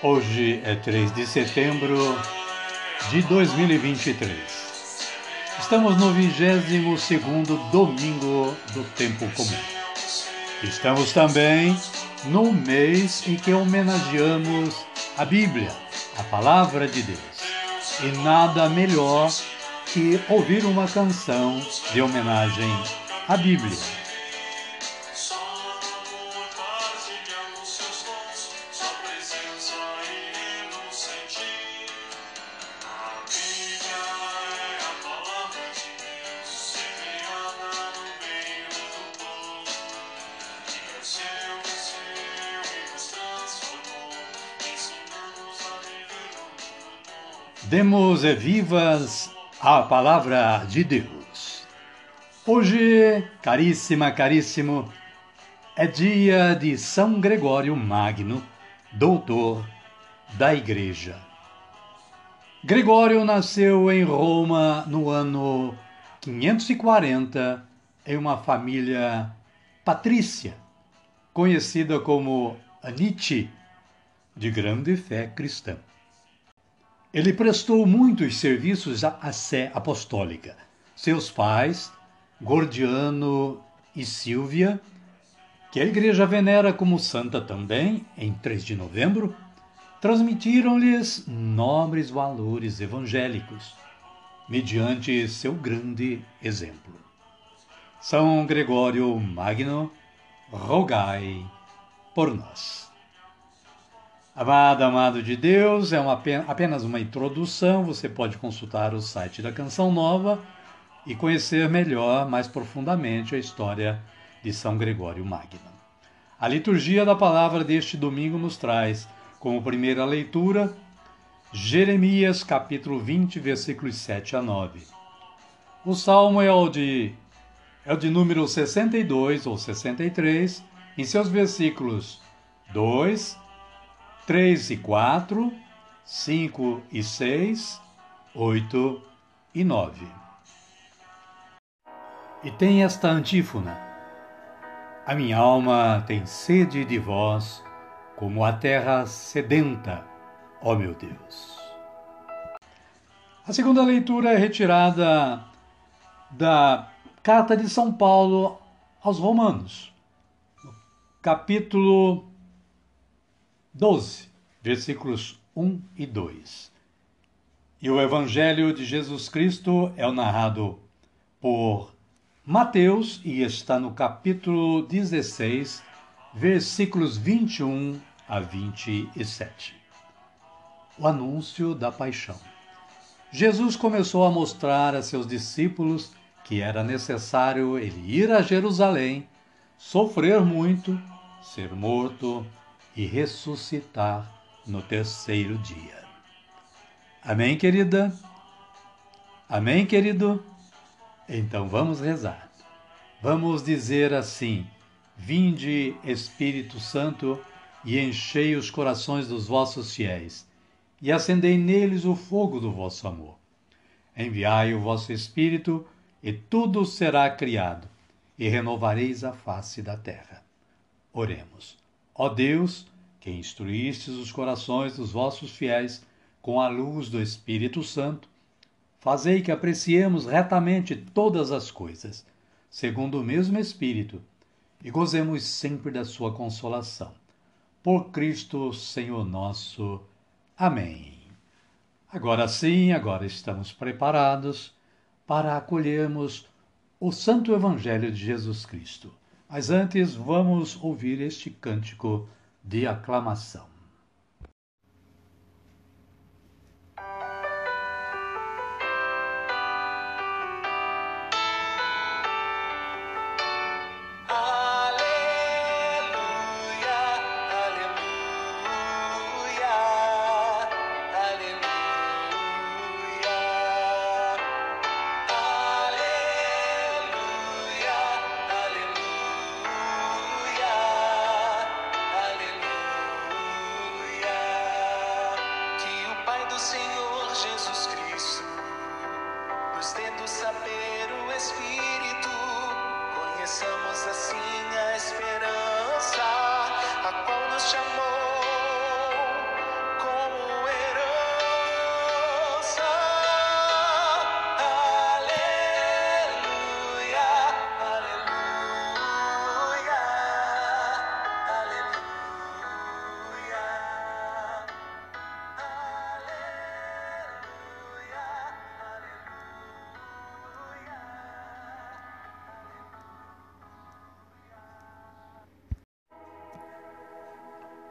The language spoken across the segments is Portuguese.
Hoje é 3 de setembro de 2023. Estamos no 22 domingo do tempo comum. Estamos também no mês em que homenageamos a Bíblia, a palavra de Deus. E nada melhor que ouvir uma canção de homenagem à Bíblia. Demos vivas a palavra de Deus. Hoje, caríssima, caríssimo, é dia de São Gregório Magno, doutor da Igreja. Gregório nasceu em Roma no ano 540 em uma família patrícia, conhecida como Anitte, de grande fé cristã. Ele prestou muitos serviços à Sé Apostólica. Seus pais, Gordiano e Silvia, que a Igreja venera como santa também, em 3 de novembro, transmitiram-lhes nobres valores evangélicos, mediante seu grande exemplo. São Gregório Magno, rogai por nós. Amado, amado de Deus, é uma, apenas uma introdução. Você pode consultar o site da Canção Nova e conhecer melhor, mais profundamente, a história de São Gregório Magno. A liturgia da palavra deste domingo nos traz, como primeira leitura, Jeremias capítulo 20, versículos 7 a 9. O salmo é o de, é o de número 62 ou 63, em seus versículos 2, 3 e 4, 5 e 6, 8 e 9. E tem esta antífona: A minha alma tem sede de vós, como a terra sedenta, ó meu Deus. A segunda leitura é retirada da carta de São Paulo aos Romanos, capítulo 12, versículos 1 e 2. E o Evangelho de Jesus Cristo é o narrado por Mateus e está no capítulo 16, versículos 21 a 27. O anúncio da paixão. Jesus começou a mostrar a seus discípulos que era necessário ele ir a Jerusalém, sofrer muito, ser morto e ressuscitar no terceiro dia. Amém, querida? Amém, querido? Então vamos rezar. Vamos dizer assim: Vinde, Espírito Santo, e enchei os corações dos vossos fiéis, e acendei neles o fogo do vosso amor. Enviai o vosso Espírito, e tudo será criado, e renovareis a face da terra. Oremos. Ó Deus, que instruístes os corações dos vossos fiéis com a luz do Espírito Santo, fazei que apreciemos retamente todas as coisas, segundo o mesmo Espírito, e gozemos sempre da sua consolação. Por Cristo, Senhor nosso. Amém. Agora sim, agora estamos preparados para acolhermos o Santo Evangelho de Jesus Cristo. Mas antes, vamos ouvir este cântico de aclamação.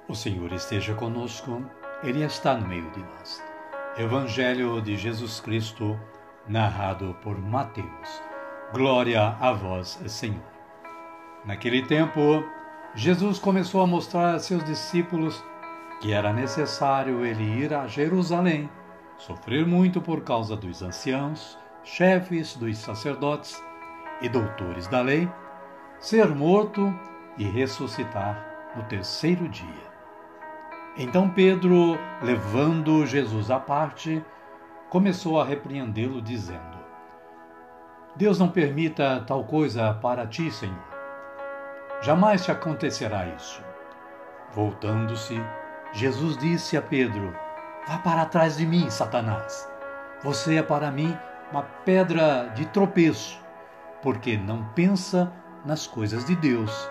O Senhor esteja conosco, Ele está no meio de nós. Evangelho de Jesus Cristo, narrado por Mateus. Glória a vós, Senhor. Naquele tempo, Jesus começou a mostrar a seus discípulos que era necessário ele ir a Jerusalém, sofrer muito por causa dos anciãos, chefes dos sacerdotes e doutores da lei, ser morto e ressuscitar no terceiro dia. Então Pedro, levando Jesus à parte, começou a repreendê-lo, dizendo: Deus não permita tal coisa para ti, Senhor. Jamais te acontecerá isso. Voltando-se, Jesus disse a Pedro: Vá para trás de mim, Satanás. Você é para mim uma pedra de tropeço, porque não pensa nas coisas de Deus,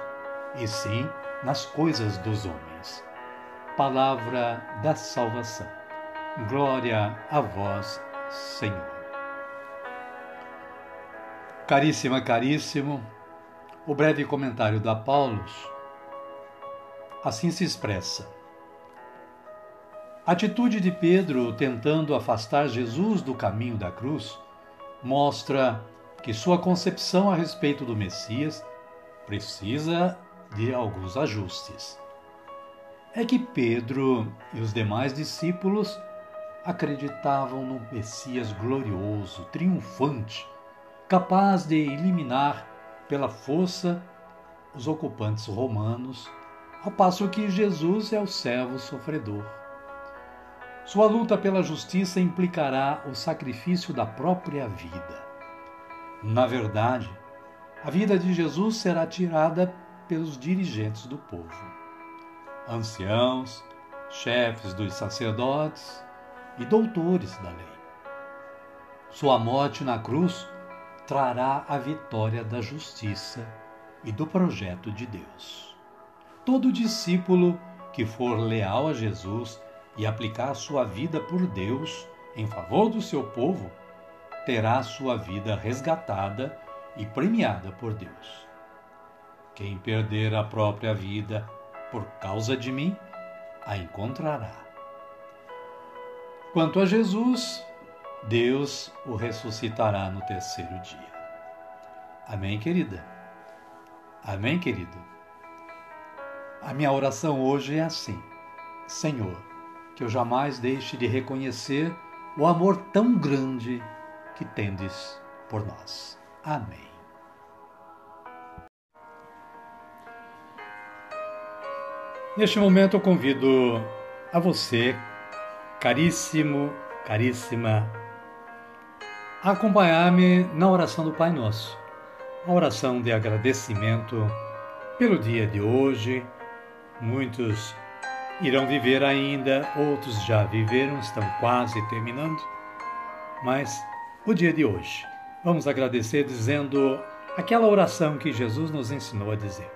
e sim nas coisas dos homens palavra da salvação. Glória a vós, Senhor. Caríssima, caríssimo, o breve comentário da Paulus assim se expressa. A atitude de Pedro tentando afastar Jesus do caminho da cruz mostra que sua concepção a respeito do Messias precisa de alguns ajustes é que Pedro e os demais discípulos acreditavam no Messias glorioso, triunfante, capaz de eliminar pela força os ocupantes romanos, ao passo que Jesus é o servo sofredor. Sua luta pela justiça implicará o sacrifício da própria vida. Na verdade, a vida de Jesus será tirada pelos dirigentes do povo anciãos, chefes dos sacerdotes e doutores da lei. Sua morte na cruz trará a vitória da justiça e do projeto de Deus. Todo discípulo que for leal a Jesus e aplicar sua vida por Deus em favor do seu povo terá sua vida resgatada e premiada por Deus. Quem perder a própria vida por causa de mim, a encontrará. Quanto a Jesus, Deus o ressuscitará no terceiro dia. Amém, querida? Amém, querido? A minha oração hoje é assim: Senhor, que eu jamais deixe de reconhecer o amor tão grande que tendes por nós. Amém. Neste momento eu convido a você, caríssimo, caríssima, a acompanhar-me na oração do Pai Nosso, a oração de agradecimento pelo dia de hoje. Muitos irão viver ainda, outros já viveram, estão quase terminando, mas o dia de hoje. Vamos agradecer dizendo aquela oração que Jesus nos ensinou a dizer.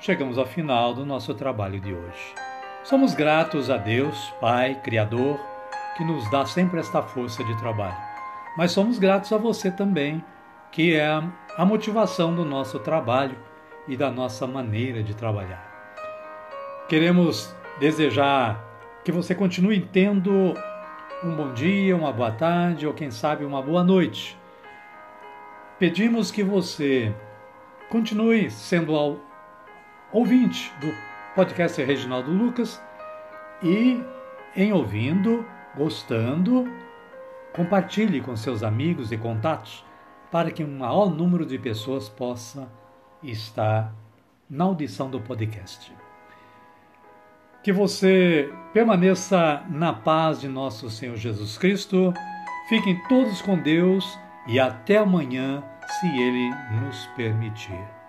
chegamos ao final do nosso trabalho de hoje. Somos gratos a Deus, Pai, Criador, que nos dá sempre esta força de trabalho. Mas somos gratos a você também, que é a motivação do nosso trabalho e da nossa maneira de trabalhar. Queremos desejar que você continue tendo um bom dia, uma boa tarde ou quem sabe uma boa noite. Pedimos que você continue sendo ouvinte do podcast Reginaldo Lucas e em ouvindo, gostando, compartilhe com seus amigos e contatos para que um maior número de pessoas possa estar na audição do podcast. Que você permaneça na paz de nosso Senhor Jesus Cristo. Fiquem todos com Deus e até amanhã, se Ele nos permitir.